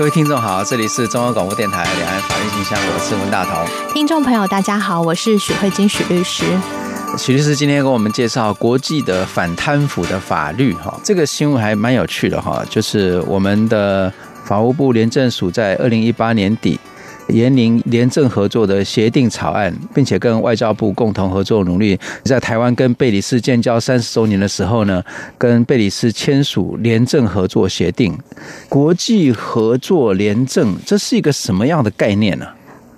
各位听众好，这里是中央广播电台两岸法律信箱，我是文大同。听众朋友大家好，我是许慧晶许律师。许律师今天给我们介绍国际的反贪腐的法律哈，这个新闻还蛮有趣的哈，就是我们的法务部廉政署在二零一八年底。延宁廉政合作的协定草案，并且跟外交部共同合作努力，在台湾跟贝里斯建交三十周年的时候呢，跟贝里斯签署廉政合作协定。国际合作廉政，这是一个什么样的概念呢？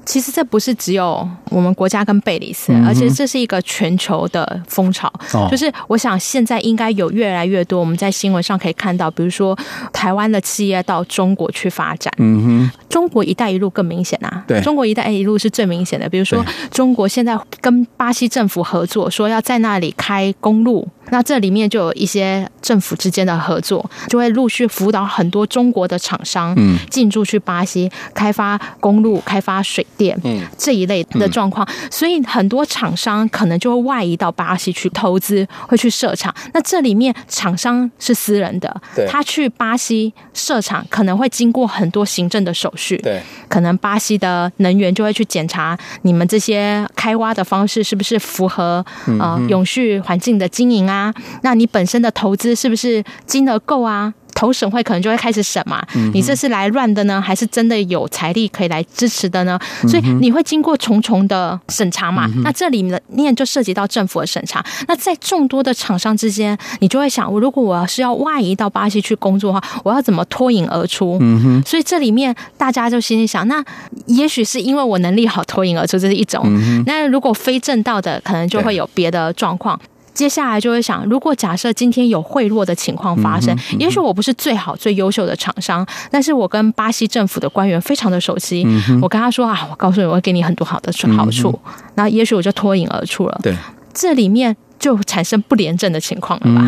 其实这不是只有我们国家跟贝里斯，而且这是一个全球的风潮。就是我想现在应该有越来越多我们在新闻上可以看到，比如说台湾的企业到中国去发展。嗯哼，中国“一带一路”更明显啊。对，中国“一带一路”是最明显的。比如说，中国现在跟巴西政府合作，说要在那里开公路。那这里面就有一些政府之间的合作，就会陆续辅导很多中国的厂商，嗯，进驻去巴西开发公路、开发水电，嗯，这一类的状况。所以很多厂商可能就会外移到巴西去投资，会去设厂。那这里面厂商是私人的，对，他去巴西设厂可能会经过很多行政的手续，对，可能巴西的能源就会去检查你们这些开挖的方式是不是符合呃永续环境的经营啊。啊，那你本身的投资是不是金额够啊？投审会可能就会开始审嘛，你这是来乱的呢，还是真的有财力可以来支持的呢？所以你会经过重重的审查嘛。那这里面就涉及到政府的审查。那在众多的厂商之间，你就会想，如果我要是要外移到巴西去工作的话，我要怎么脱颖而出？所以这里面大家就心里想，那也许是因为我能力好脱颖而出，这是一种。那如果非正道的，可能就会有别的状况。接下来就会想，如果假设今天有贿赂的情况发生，也许我不是最好最优秀的厂商，但是我跟巴西政府的官员非常的熟悉，我跟他说啊，我告诉你，我会给你很多好的好处，那也许我就脱颖而出了。对，这里面就产生不廉政的情况了吧？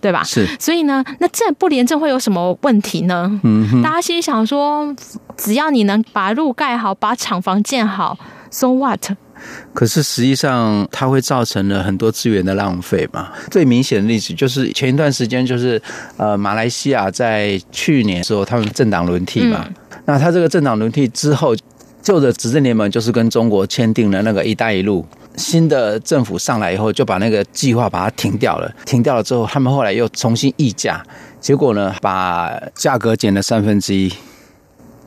对吧？是。所以呢，那这不廉政会有什么问题呢？大家心里想说，只要你能把路盖好，把厂房建好，so what？可是实际上，它会造成了很多资源的浪费嘛。最明显的例子就是前一段时间，就是呃，马来西亚在去年的时候，他们政党轮替嘛。那他这个政党轮替之后，旧的执政联盟就是跟中国签订了那个“一带一路”，新的政府上来以后，就把那个计划把它停掉了。停掉了之后，他们后来又重新议价，结果呢，把价格减了三分之一，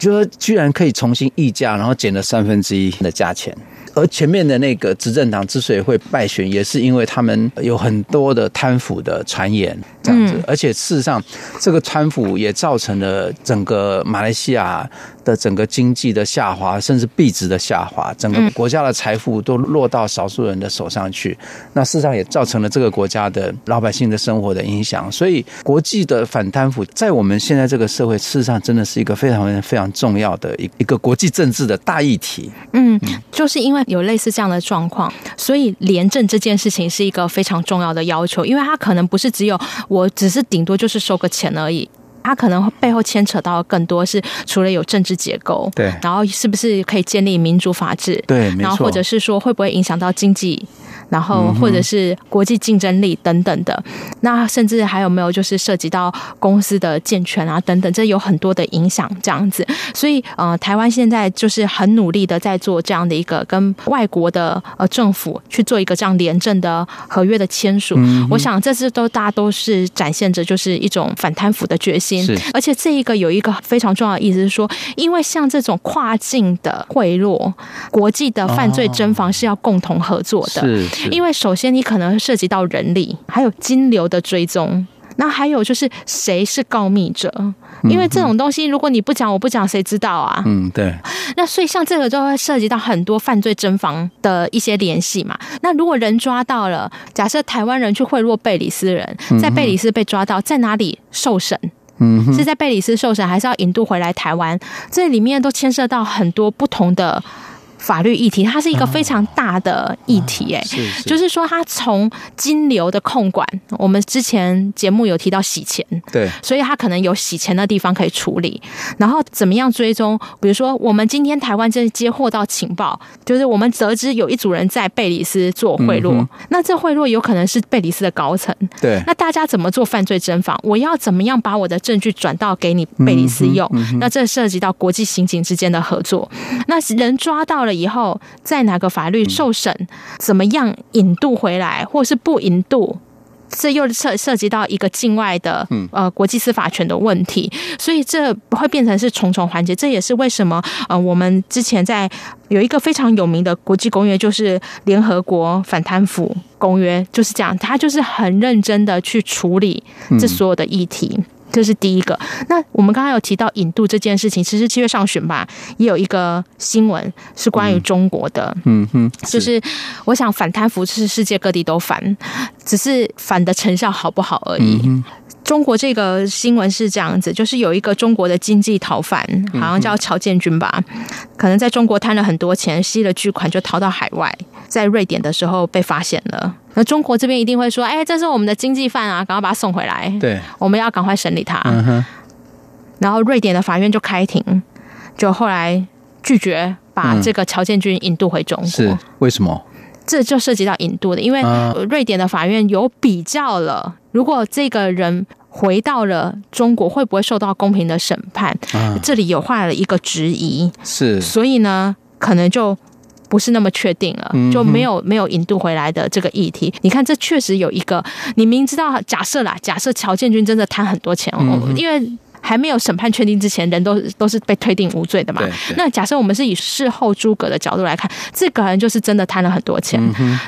就说居然可以重新议价，然后减了三分之一的价钱。而前面的那个执政党之所以会败选，也是因为他们有很多的贪腐的传言，这样子。而且事实上，这个贪腐也造成了整个马来西亚的整个经济的下滑，甚至币值的下滑，整个国家的财富都落到少数人的手上去。那事实上也造成了这个国家的老百姓的生活的影响。所以，国际的反贪腐在我们现在这个社会，事实上真的是一个非常非常重要的一一个国际政治的大议题。嗯，就是因为。有类似这样的状况，所以廉政这件事情是一个非常重要的要求，因为它可能不是只有我只是顶多就是收个钱而已，它可能背后牵扯到更多是除了有政治结构，对，然后是不是可以建立民主法治，对，然后或者是说会不会影响到经济。然后或者是国际竞争力等等的，那甚至还有没有就是涉及到公司的健全啊等等，这有很多的影响这样子。所以呃，台湾现在就是很努力的在做这样的一个跟外国的呃政府去做一个这样廉政的合约的签署。我想这次都大家都是展现着就是一种反贪腐的决心。是，而且这一个有一个非常重要的意思是说，因为像这种跨境的贿赂，国际的犯罪侦防是要共同合作的。是。因为首先你可能涉及到人力，还有金流的追踪，那还有就是谁是告密者？因为这种东西如果你不讲，我不讲，谁知道啊？嗯，对。那所以像这个就会涉及到很多犯罪侦防的一些联系嘛。那如果人抓到了，假设台湾人去贿赂贝里斯人，在贝里斯被抓到，在哪里受审？是在贝里斯受审，还是要引渡回来台湾？这里面都牵涉到很多不同的。法律议题，它是一个非常大的议题，哎，就是说，它从金流的控管，我们之前节目有提到洗钱，对，所以它可能有洗钱的地方可以处理，然后怎么样追踪？比如说，我们今天台湾这接获到情报，就是我们得知有一组人在贝里斯做贿赂，那这贿赂有可能是贝里斯的高层，对，那大家怎么做犯罪侦防？我要怎么样把我的证据转到给你贝里斯用？那这涉及到国际刑警之间的合作，那人抓到了。以后在哪个法律受审，怎么样引渡回来，或是不引渡，这又涉涉及到一个境外的呃国际司法权的问题，所以这会变成是重重环节。这也是为什么呃我们之前在有一个非常有名的国际公约，就是联合国反贪腐公约，就是这样，他就是很认真的去处理这所有的议题。这是第一个。那我们刚刚有提到引渡这件事情，其实七月上旬吧，也有一个新闻是关于中国的。嗯哼，就是我想反贪腐是世界各地都反，只是反的成效好不好而已。中国这个新闻是这样子，就是有一个中国的经济逃犯，好像叫乔建军吧，可能在中国贪了很多钱，吸了巨款就逃到海外，在瑞典的时候被发现了。那中国这边一定会说：“哎，这是我们的经济犯啊，赶快把他送回来。”对，我们要赶快审理他。嗯。然后瑞典的法院就开庭，就后来拒绝把这个乔建军引渡回中国。是为什么？这就涉及到引渡的，因为瑞典的法院有比较了，如果这个人回到了中国，会不会受到公平的审判？这里有画了一个质疑，是，所以呢，可能就。不是那么确定了，就没有没有引渡回来的这个议题。你看，这确实有一个，你明知道，假设啦，假设乔建军真的贪很多钱，哦，因为还没有审判确定之前，人都都是被推定无罪的嘛。那假设我们是以事后诸葛的角度来看，这个人就是真的贪了很多钱。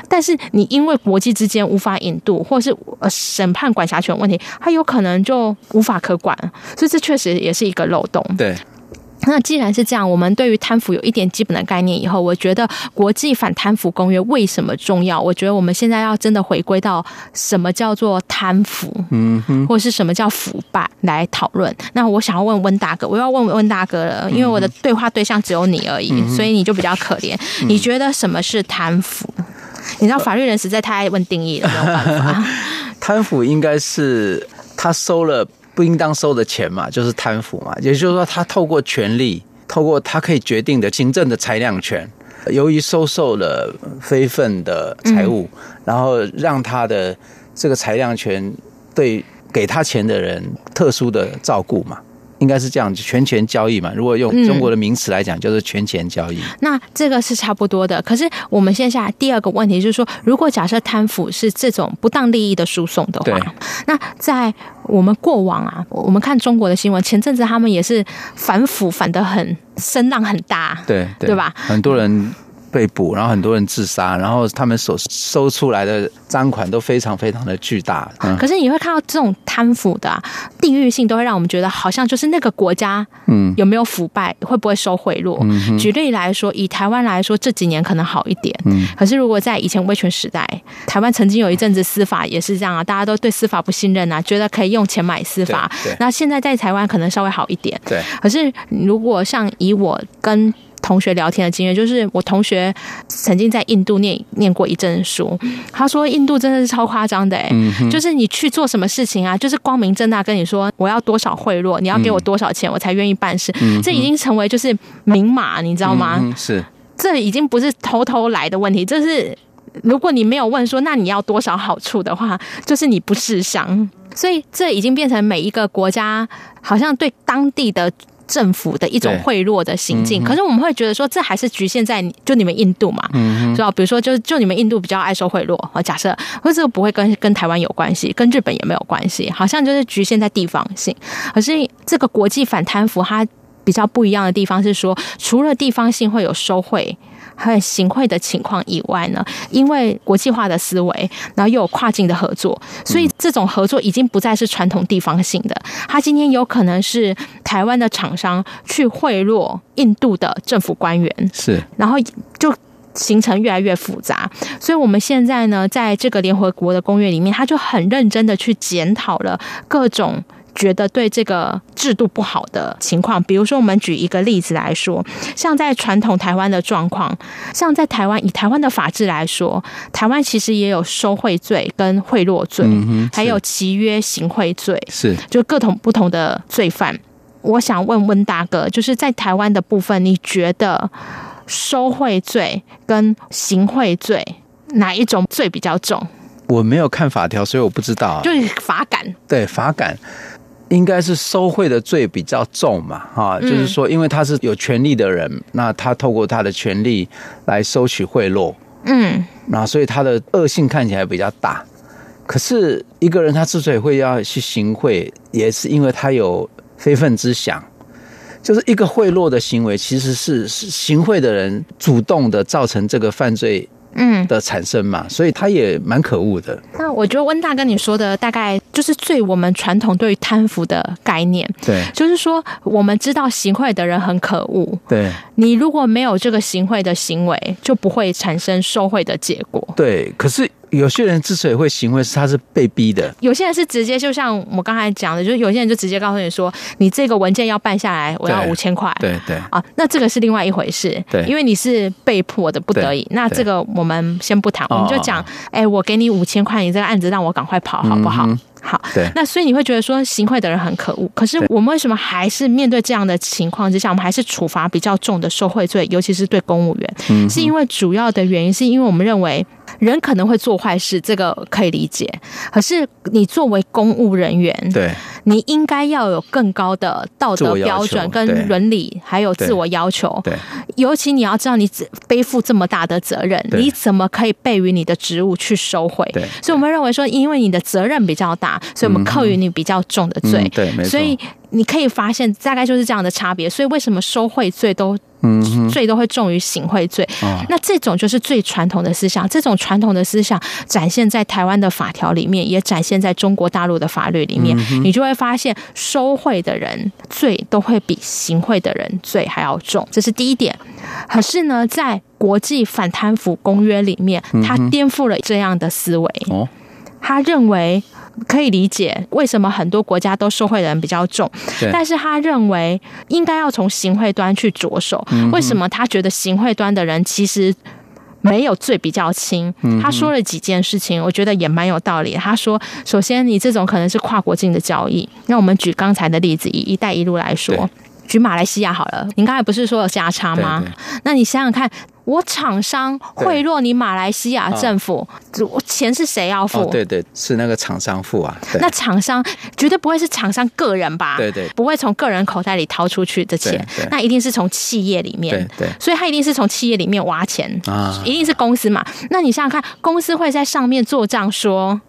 但是你因为国际之间无法引渡，或是呃审判管辖权问题，他有可能就无法可管，所以这确实也是一个漏洞。对。那既然是这样，我们对于贪腐有一点基本的概念以后，我觉得国际反贪腐公约为什么重要？我觉得我们现在要真的回归到什么叫做贪腐，嗯哼，或者是什么叫腐败来讨论。那我想要问温大哥，我要问温大哥了，因为我的对话对象只有你而已，所以你就比较可怜。你觉得什么是贪腐？你知道法律人实在太爱问定义了，没有办法。贪腐应该是他收了。不应当收的钱嘛，就是贪腐嘛。也就是说，他透过权力，透过他可以决定的行政的裁量权，由于收受了非分的财物，然后让他的这个裁量权对给他钱的人特殊的照顾嘛。应该是这样子，权钱交易嘛。如果用中国的名词来讲，就是权钱交易。嗯。那这个是差不多的。可是我们现在第二个问题就是说，如果假设贪腐是这种不当利益的输送的话，那在我们过往啊，我们看中国的新闻，前阵子他们也是反腐反的很声浪很大，对对，对吧？很多人。被捕，然后很多人自杀，然后他们所收出来的赃款都非常非常的巨大。嗯、可是你会看到这种贪腐的、啊、地域性，都会让我们觉得好像就是那个国家，嗯，有没有腐败，嗯、会不会收贿赂？嗯、举例来说，以台湾来说，这几年可能好一点。嗯，可是如果在以前威权时代，台湾曾经有一阵子司法也是这样啊，大家都对司法不信任啊，觉得可以用钱买司法。那现在在台湾可能稍微好一点。对，可是如果像以我跟同学聊天的经验，就是我同学曾经在印度念念过一阵书，他说印度真的是超夸张的就是你去做什么事情啊，就是光明正大跟你说我要多少贿赂，你要给我多少钱，我才愿意办事，这已经成为就是明码，你知道吗？是，这已经不是偷偷来的问题，这是如果你没有问说那你要多少好处的话，就是你不识相，所以这已经变成每一个国家好像对当地的。政府的一种贿赂的行径，可是我们会觉得说，这还是局限在就你们印度嘛，嗯，知道？比如说，就就你们印度比较爱收贿赂，啊，假设，或者这个不会跟跟台湾有关系，跟日本也没有关系，好像就是局限在地方性。可是这个国际反贪腐，它比较不一样的地方是说，除了地方性会有收贿。还有行贿的情况以外呢，因为国际化的思维，然后又有跨境的合作，所以这种合作已经不再是传统地方性的。他今天有可能是台湾的厂商去贿赂印度的政府官员，是，然后就形成越来越复杂。所以我们现在呢，在这个联合国的公约里面，他就很认真的去检讨了各种。觉得对这个制度不好的情况。比如说，我们举一个例子来说，像在传统台湾的状况，像在台湾以台湾的法制来说，台湾其实也有收贿罪跟贿赂罪，还有契约行贿罪，是就各种不同的罪犯。我想问温大哥，就是在台湾的部分，你觉得收贿罪跟行贿罪哪一种罪比较重？我没有看法条，所以我不知道。就是法感，对，法感应该是收贿的罪比较重嘛，哈，就是说，因为他是有权利的人，那他透过他的权利来收取贿赂，嗯，那所以他的恶性看起来比较大。可是一个人他之所以会要去行贿，也是因为他有。非分之想，就是一个贿赂的行为，其实是是行贿的人主动的造成这个犯罪嗯的产生嘛，所以他也蛮可恶的。那我觉得温大跟你说的大概就是最我们传统对于贪腐的概念，对，就是说我们知道行贿的人很可恶，对，你如果没有这个行贿的行为，就不会产生受贿的结果，对，可是。有些人之所以会行贿，是他是被逼的；有些人是直接，就像我刚才讲的，就是有些人就直接告诉你说：“你这个文件要办下来，我要五千块。”对对啊，那这个是另外一回事。对，因为你是被迫的，不得已。那这个我们先不谈，我们就讲：哎，我给你五千块，你这个案子让我赶快跑，好不好？嗯、好。对。那所以你会觉得说行贿的人很可恶，可是我们为什么还是面对这样的情况之下，我们还是处罚比较重的受贿罪，尤其是对公务员？嗯，是因为主要的原因是因为我们认为。人可能会做坏事，这个可以理解。可是你作为公务人员，对，你应该要有更高的道德标准跟伦理，还有自我要求。对，尤其你要知道，你背负这么大的责任，你怎么可以背于你的职务去收回？对，所以我们认为说，因为你的责任比较大，所以我们扣于你比较重的罪。对。所以你可以发现，大概就是这样的差别。所以为什么收贿罪都？嗯，罪都会重于行贿罪。哦，那这种就是最传统的思想。这种传统的思想展现在台湾的法条里面，也展现在中国大陆的法律里面。嗯，你就会发现，收贿的人罪都会比行贿的人罪还要重。这是第一点。可是呢，在国际反贪腐公约里面，他颠覆了这样的思维。哦，他认为。可以理解为什么很多国家都受贿的人比较重，但是他认为应该要从行贿端去着手。为什么他觉得行贿端的人其实没有罪比较轻？他说了几件事情，我觉得也蛮有道理。他说，首先你这种可能是跨国境的交易，那我们举刚才的例子，以“一带一路”来说，举马来西亚好了。您刚才不是说有价差吗？那你想想看。我厂商贿赂你马来西亚政府，我钱是谁要付？对对，是那个厂商付啊。那厂商绝对不会是厂商个人吧？对对，不会从个人口袋里掏出去的钱，那一定是从企业里面。对对，所以他一定是从企业里面挖钱啊，一定是公司嘛。那你想想看，公司会在上面做账说，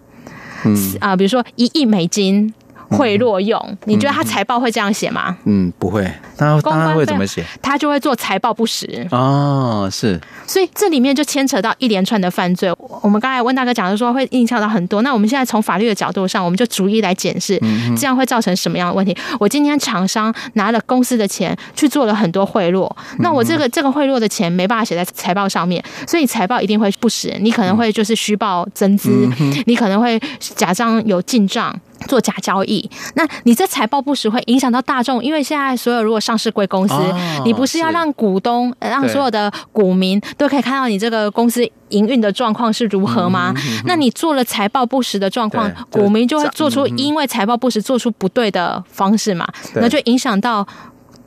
嗯啊，比如说一亿美金。贿赂用，你觉得他财报会这样写吗？嗯，不会。那他会怎么写？他就会做财报不实。哦，是。所以这里面就牵扯到一连串的犯罪。我们刚才温大哥讲的说会影响到很多。那我们现在从法律的角度上，我们就逐一来检视，这样会造成什么样的问题？我今天厂商拿了公司的钱去做了很多贿赂，那我这个这个贿赂的钱没办法写在财报上面，所以财报一定会不实。你可能会就是虚报增资，你可能会假装有进账。做假交易，那你这财报不实会影响到大众，因为现在所有如果上市贵公司，哦、你不是要让股东、让所有的股民都可以看到你这个公司营运的状况是如何吗？嗯嗯、那你做了财报不实的状况，股民就会做出因为财报不实做出不对的方式嘛，那就影响到。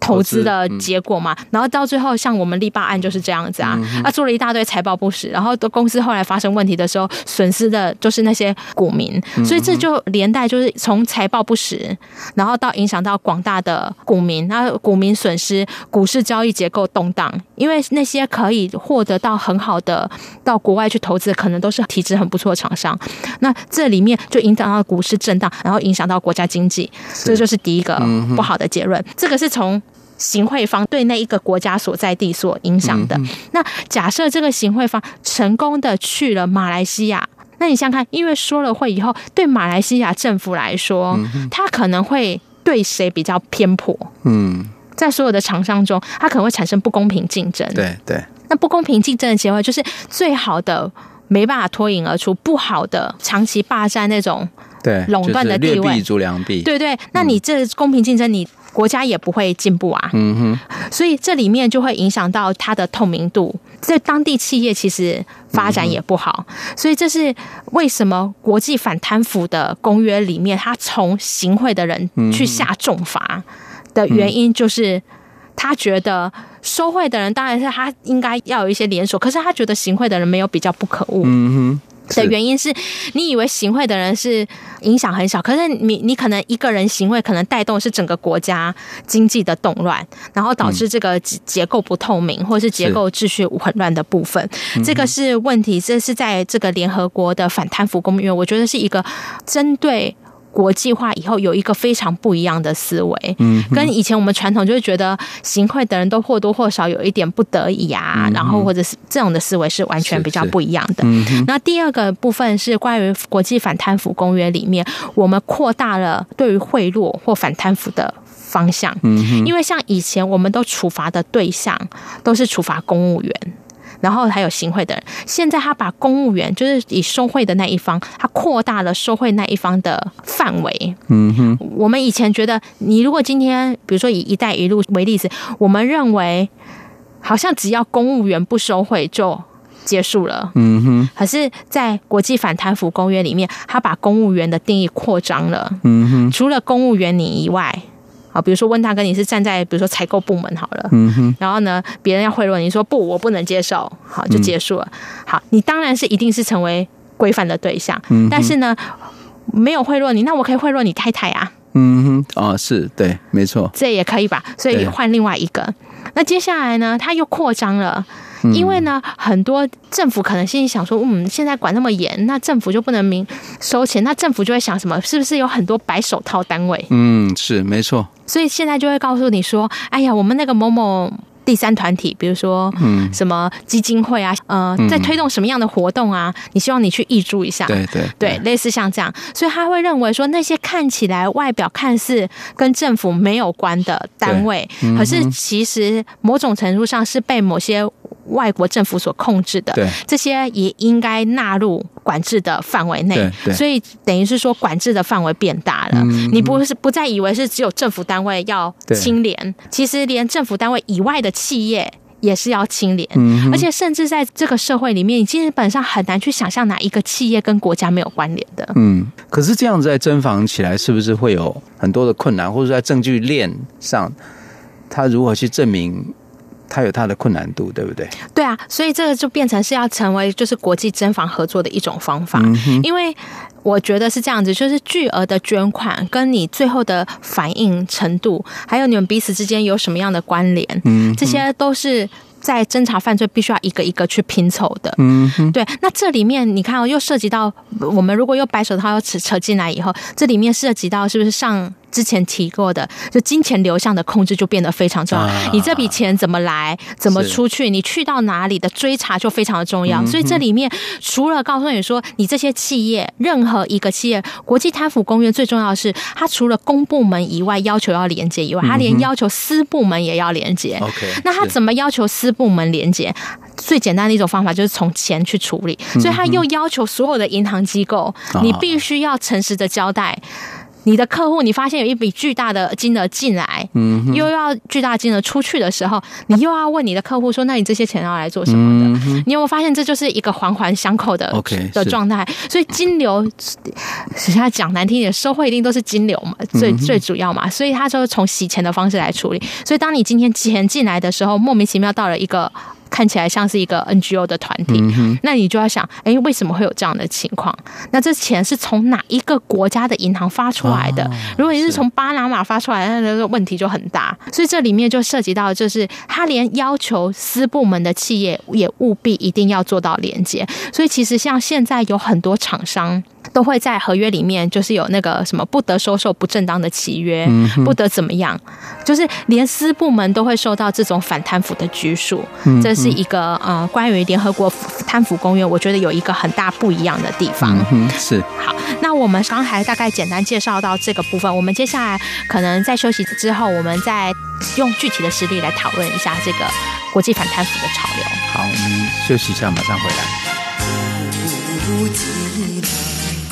投资的结果嘛，然后到最后像我们力霸案就是这样子啊，他做了一大堆财报不实，然后的公司后来发生问题的时候，损失的就是那些股民，所以这就连带就是从财报不实，然后到影响到广大的股民，那股民损失，股市交易结构动荡，因为那些可以获得到很好的到国外去投资，可能都是体质很不错的厂商，那这里面就影响到股市震荡，然后影响到国家经济，这就是第一个不好的结论。这个是从。行贿方对那一个国家所在地所影响的，那假设这个行贿方成功的去了马来西亚，那你想想看，因为说了会以后，对马来西亚政府来说，他可能会对谁比较偏颇？嗯，在所有的厂商中，他可能会产生不公平竞争。对对，那不公平竞争的结果就是最好的没办法脱颖而出，不好的长期霸占那种。对垄断的地位，劣币逐良币。对对，那你这公平竞争，你国家也不会进步啊。嗯哼，所以这里面就会影响到它的透明度，在当地企业其实发展也不好。嗯、所以这是为什么国际反贪腐的公约里面，他从行贿的人去下重罚的原因，就是他觉得收贿的人当然是他应该要有一些连锁，可是他觉得行贿的人没有比较不可恶。嗯哼。的原因是你以为行贿的人是影响很小，可是你你可能一个人行贿，可能带动是整个国家经济的动乱，然后导致这个结构不透明，或是结构秩序混乱的部分，这个是问题。这是在这个联合国的反贪腐公约，我觉得是一个针对。国际化以后有一个非常不一样的思维，嗯，跟以前我们传统就是觉得行贿的人都或多或少有一点不得已啊，然后或者是这种的思维是完全比较不一样的。那第二个部分是关于国际反贪腐公约里面，我们扩大了对于贿赂或反贪腐的方向，嗯，因为像以前我们都处罚的对象都是处罚公务员。然后还有行贿的人，现在他把公务员，就是以收贿的那一方，他扩大了收贿那一方的范围。嗯哼，我们以前觉得，你如果今天，比如说以“一带一路”为例子，我们认为好像只要公务员不收贿就结束了。嗯哼，可是，在国际反贪腐公约里面，他把公务员的定义扩张了。嗯哼，除了公务员你以外。好，比如说温大哥，你是站在比如说采购部门好了，嗯哼，然后呢，别人要贿赂你说不，我不能接受，好，就结束了。嗯、好，你当然是一定是成为规范的对象，嗯，但是呢，没有贿赂你，那我可以贿赂你太太啊，嗯哼，哦，是对，没错，这也可以吧？所以换另外一个，那接下来呢，他又扩张了。因为呢，很多政府可能心里想说，嗯，现在管那么严，那政府就不能明收钱，那政府就会想什么？是不是有很多白手套单位？嗯，是没错。所以现在就会告诉你说，哎呀，我们那个某某。第三团体，比如说，嗯，什么基金会啊，呃，在推动什么样的活动啊？你希望你去挹注一下，对对对，类似像这样，所以他会认为说，那些看起来外表看似跟政府没有关的单位，可是其实某种程度上是被某些外国政府所控制的，这些也应该纳入管制的范围内。所以等于是说，管制的范围变大了。你不是不再以为是只有政府单位要清廉，其实连政府单位以外的。企业也是要清廉，而且甚至在这个社会里面，你基本上很难去想象哪一个企业跟国家没有关联的。嗯，可是这样子在侦防起来，是不是会有很多的困难，或者在证据链上，他如何去证明他有它的困难度，对不对？对啊，所以这个就变成是要成为就是国际侦防合作的一种方法，因为。我觉得是这样子，就是巨额的捐款跟你最后的反应程度，还有你们彼此之间有什么样的关联，嗯，这些都是在侦查犯罪必须要一个一个去拼凑的，嗯，对。那这里面你看哦，又涉及到我们如果又白手套又扯扯进来以后，这里面涉及到是不是上？之前提过的，就金钱流向的控制就变得非常重要。啊、你这笔钱怎么来，怎么出去，你去到哪里的追查就非常的重要。所以这里面除了告诉你说，你这些企业，任何一个企业，国际贪腐公约最重要的是，它除了公部门以外要求要连接以外，它连要求私部门也要连接。OK，那它怎么要求私部门连接？最简单的一种方法就是从钱去处理。所以他又要求所有的银行机构，你必须要诚实的交代。你的客户，你发现有一笔巨大的金额进来，嗯，又要巨大金额出去的时候，你又要问你的客户说：“那你这些钱要来做什么的？”嗯、你有没有发现这就是一个环环相扣的 OK 的状态？所以金流，实际上讲难听一点，收获一定都是金流嘛，最最主要嘛，所以他就从洗钱的方式来处理。所以当你今天钱进来的时候，莫名其妙到了一个。看起来像是一个 NGO 的团体，嗯，那你就要想，哎，为什么会有这样的情况？那这钱是从哪一个国家的银行发出来的？哦，如果你是从巴拿马发出来的，那这个问题就很大。所以这里面就涉及到，就是他连要求私部门的企业也务必一定要做到连接。所以其实像现在有很多厂商。都会在合约里面，就是有那个什么不得收受不正当的契约，嗯、不得怎么样，就是连私部门都会受到这种反贪腐的拘束。嗯、这是一个呃，关于联合国贪腐公约，我觉得有一个很大不一样的地方。嗯、是好，那我们刚才大概简单介绍到这个部分，我们接下来可能在休息之后，我们再用具体的实例来讨论一下这个国际反贪腐的潮流。好，我们休息一下，马上回来。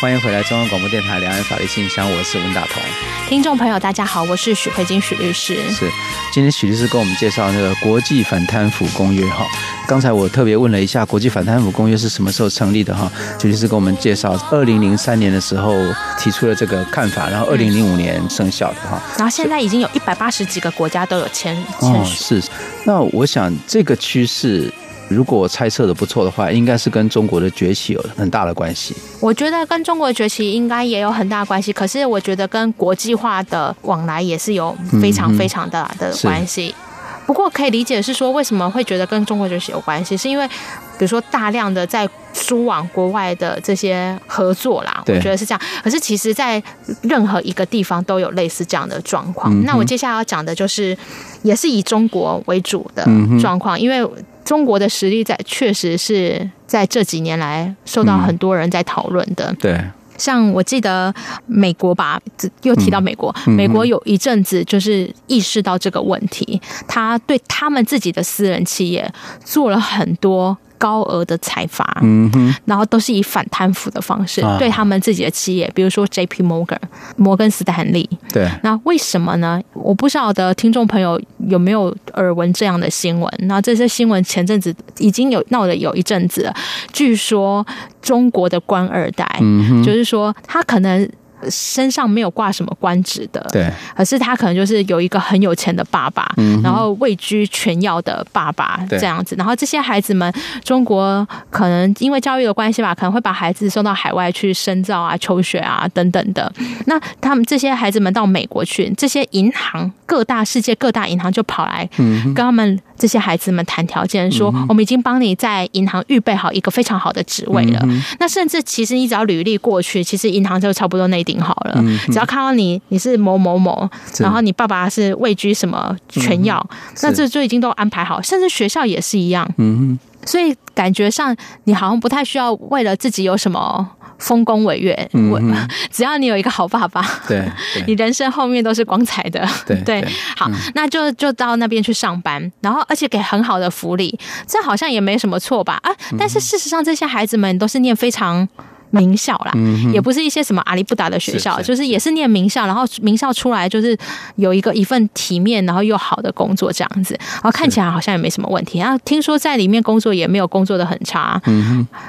欢迎回来，中央广播电台两岸法律信箱，我是文大同。听众朋友，大家好，我是许慧金许律师。是，今天许律师跟我们介绍那个国际反贪腐公约哈。刚才我特别问了一下，国际反贪腐公约是什么时候成立的哈？许律师跟我们介绍，二零零三年的时候提出了这个看法，然后二零零五年生效的哈。然后现在已经有一百八十几个国家都有签签署。哦，是。那我想这个趋势。如果我猜测的不错的话，应该是跟中国的崛起有很大的关系。我觉得跟中国的崛起应该也有很大关系，可是我觉得跟国际化的往来也是有非常非常大的关系。嗯、不过可以理解是说，为什么会觉得跟中国崛起有关系，是因为比如说大量的在输往国外的这些合作啦，我觉得是这样。可是其实，在任何一个地方都有类似这样的状况。嗯、那我接下来要讲的就是，也是以中国为主的状况，因为。中国的实力在确实是在这几年来受到很多人在讨论的。对，像我记得美国吧，又提到美国，美国有一阵子就是意识到这个问题，他对他们自己的私人企业做了很多。高额的财阀，嗯哼，然后都是以反贪腐的方式对他们自己的企业，比如说 J.P. Morgan 摩根斯坦利，对，那为什么呢？我不晓得听众朋友有没有耳闻这样的新闻？那这些新闻前阵子已经有闹了有一阵子了，据说中国的官二代，嗯哼，就是说他可能。身上没有挂什么官职的，对，可是他可能就是有一个很有钱的爸爸，嗯，然后位居权要的爸爸这样子，然后这些孩子们，中国可能因为教育的关系吧，可能会把孩子送到海外去深造啊、求学啊等等的。那他们这些孩子们到美国去，这些银行各大世界各大银行就跑来跟他们这些孩子们谈条件，说我们已经帮你在银行预备好一个非常好的职位了。那甚至其实你只要履历过去，其实银行就差不多那。定好了，只要看到你，你是某某某，然后你爸爸是位居什么全要，那这就已经都安排好，甚至学校也是一样。嗯，所以感觉上你好像不太需要为了自己有什么丰功伟业，嗯，只要你有一个好爸爸，对，你人生后面都是光彩的。对对，好，那就就到那边去上班，然后而且给很好的福利，这好像也没什么错吧？啊，但是事实上这些孩子们都是念非常。名校啦，也不是一些什么阿里不达的学校，就是也是念名校，然后名校出来就是有一个一份体面，然后又好的工作这样子，然后看起来好像也没什么问题。然后听说在里面工作也没有工作的很差，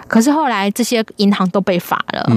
可是后来这些银行都被罚了，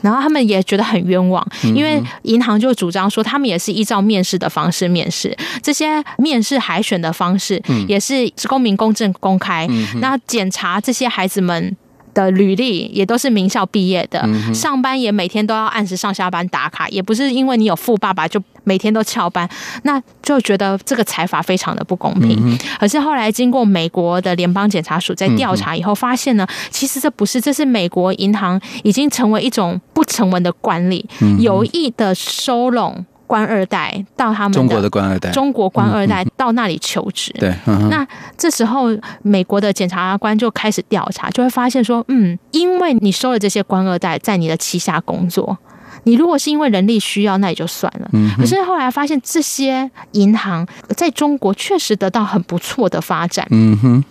然后他们也觉得很冤枉，因为银行就主张说他们也是依照面试的方式面试，这些面试海选的方式也是公平、公正、公开，那检查这些孩子们。的履历也都是名校毕业的，嗯，上班也每天都要按时上下班打卡，也不是因为你有富爸爸就每天都翘班，那就觉得这个财阀非常的不公平，嗯。可是后来经过美国的联邦检察署在调查以后，发现呢，其实这不是，这是美国银行已经成为一种不成文的惯例，嗯，有意的收拢。官二代到他们的中国的官二代，中国官二代到那里求职。对，那这时候美国的检察官就开始调查，就会发现说，嗯，因为你收了这些官二代在你的旗下工作。你如果是因为人力需要，那也就算了。嗯。可是后来发现，这些银行在中国确实得到很不错的发展。嗯哼。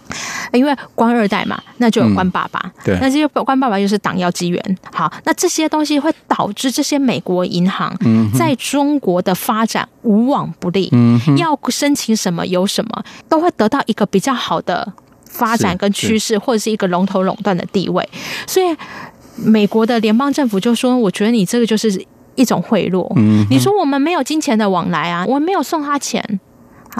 因为官二代嘛，那就有官爸爸。嗯、对。那这些官爸爸就是党要机缘。好，那这些东西会导致这些美国银行在中国的发展无往不利。嗯。要申请什么有什么，都会得到一个比较好的发展跟趋势，或者是一个龙头垄断的地位。所以。美国的联邦政府就说：“我觉得你这个就是一种贿赂。嗯，你说我们没有金钱的往来啊，我们没有送他钱，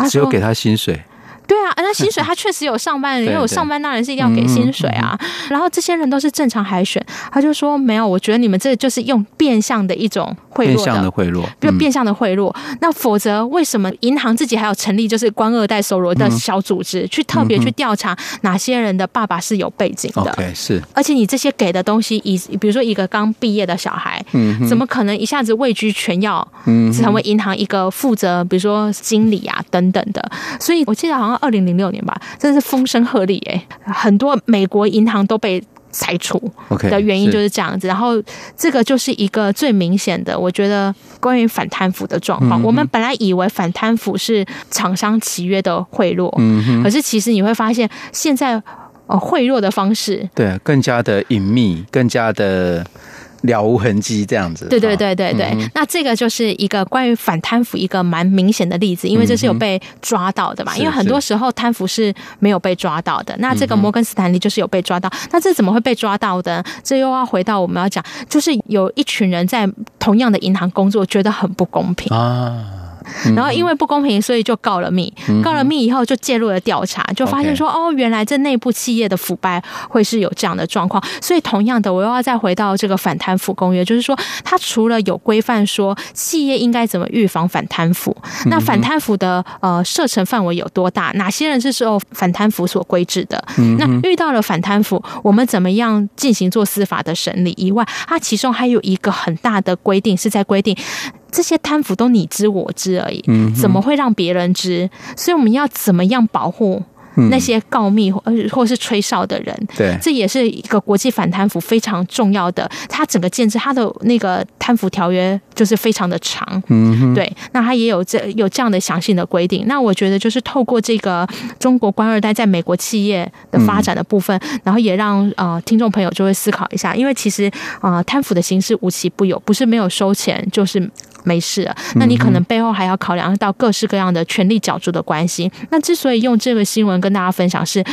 只有给他薪水。对啊，那 薪水他确实有上班，因为我上班当然是一定要给薪水啊。然后这些人都是正常海选，他就说没有，我觉得你们这就是用变相的一种贿赂，变相的贿赂，就变相的贿赂。那否则为什么银行自己还要成立就是官二代搜罗的小组织，去特别去调查哪些人的爸爸是有背景的？对，是。而且你这些给的东西，以比如说一个刚毕业的小孩，怎么可能一下子位居全要，成为银行一个负责，比如说经理啊等等的？所以我记得好像二零零六年吧，真的是风声鹤唳哎，很多美国银行都被裁除的原因就是这样子。然后这个就是一个最明显的，我觉得关于反贪腐的状况。我们本来以为反贪腐是厂商契约的贿赂，可是其实你会发现现在呃贿赂的方式对更加的隐秘，更加的。了无痕迹这样子，对对对对对。嗯、那这个就是一个关于反贪腐一个蛮明显的例子，因为这是有被抓到的嘛。嗯、因为很多时候贪腐是没有被抓到的。那这个摩根斯坦利就是有被抓到。嗯、那这怎么会被抓到的？这又要回到我们要讲，就是有一群人在同样的银行工作，觉得很不公平啊。然后因为不公平，所以就告了密。告了密以后，就介入了调查，就发现说，哦，原来这内部企业的腐败会是有这样的状况。所以同样的，我又要再回到这个反贪腐公约，就是说，它除了有规范说企业应该怎么预防反贪腐，那反贪腐的呃射程范围有多大？哪些人是受反贪腐所规制的？那遇到了反贪腐，我们怎么样进行做司法的审理？以外，它其中还有一个很大的规定，是在规定。这些贪腐都你知我知而已，怎么会让别人知？所以我们要怎么样保护那些告密或或是吹哨的人？对，这也是一个国际反贪腐非常重要的。它整个建制，它的那个贪腐条约就是非常的长。嗯，对，那它也有这有这样的详细的规定。那我觉得就是透过这个中国官二代在美国企业的发展的部分，然后也让呃听众朋友就会思考一下，因为其实啊贪腐的形式无奇不有，不是没有收钱就是。没事，那你可能背后还要考量到各式各样的权力角逐的关系。那之所以用这个新闻跟大家分享，是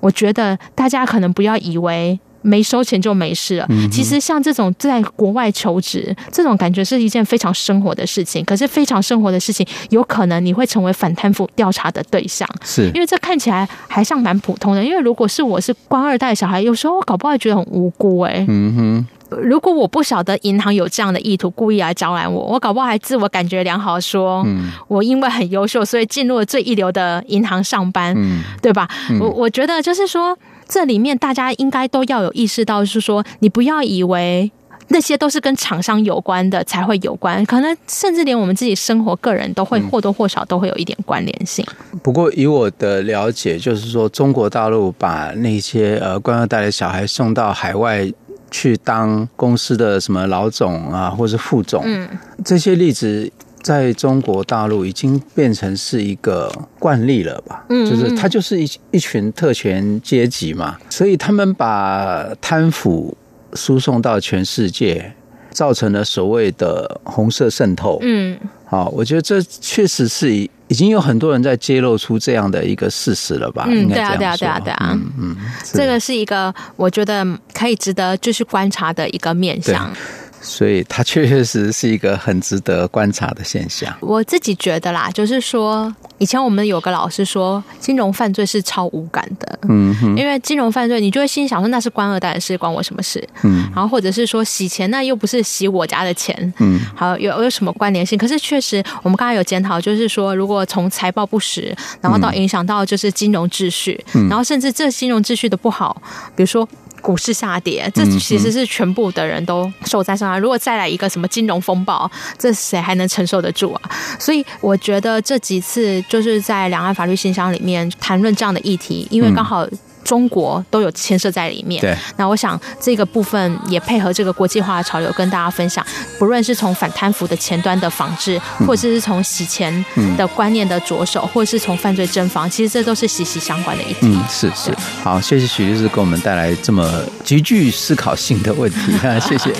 我觉得大家可能不要以为没收钱就没事了。其实像这种在国外求职，这种感觉是一件非常生活的事情。可是非常生活的事情，有可能你会成为反贪腐调查的对象，是因为这看起来还像蛮普通的。因为如果是我是官二代小孩，有时候我搞不好会觉得很无辜哎。嗯哼。如果我不晓得银行有这样的意图，故意来招揽我，我搞不好还自我感觉良好，说，嗯，我因为很优秀，所以进入了最一流的银行上班，嗯，对吧？嗯，我我觉得就是说，这里面大家应该都要有意识到，是说，你不要以为那些都是跟厂商有关的才会有关，可能甚至连我们自己生活、个人都会或多或少都会有一点关联性。不过，以我的了解，就是说，中国大陆把那些呃官二代的小孩送到海外。去当公司的什么老总啊，或是副总，嗯，这些例子在中国大陆已经变成是一个惯例了吧？嗯，就是他就是一一群特权阶级嘛，所以他们把贪腐输送到全世界，造成了所谓的红色渗透。嗯，好，我觉得这确实是一。已经有很多人在揭露出这样的一个事实了吧？嗯，对啊，对啊，对啊，对啊，嗯嗯，这个是一个我觉得可以值得就是观察的一个面向。所以它确确实实是一个很值得观察的现象。我自己觉得啦，就是说，以前我们有个老师说，金融犯罪是超无感的。嗯哼，因为金融犯罪，你就会心想说，那是官二代的事，关我什么事？嗯，然后或者是说洗钱，那又不是洗我家的钱。嗯，好，有有什么关联性？可是确实，我们刚才有检讨，就是说，如果从财报不实，然后到影响到就是金融秩序，嗯，然后甚至这金融秩序的不好，比如说。股市下跌，这其实是全部的人都受灾上啊！如果再来一个什么金融风暴，这谁还能承受得住啊？所以我觉得这几次就是在两岸法律信箱里面谈论这样的议题，因为刚好。中国都有牵涉在里面。对，那我想这个部分也配合这个国际化的潮流，跟大家分享。不论是从反贪腐的前端的防治，或者是从洗钱的观念的着手，或者是从犯罪侦防，其实这都是息息相关的一体。嗯，是是。好，谢谢许律师给我们带来这么极具思考性的问题 啊。谢谢，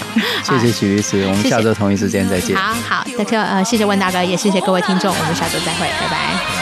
谢谢许律师。我们下周同一时间再见。好好，那就呃，谢谢温大哥，也谢谢各位听众。我们下周再会，拜拜。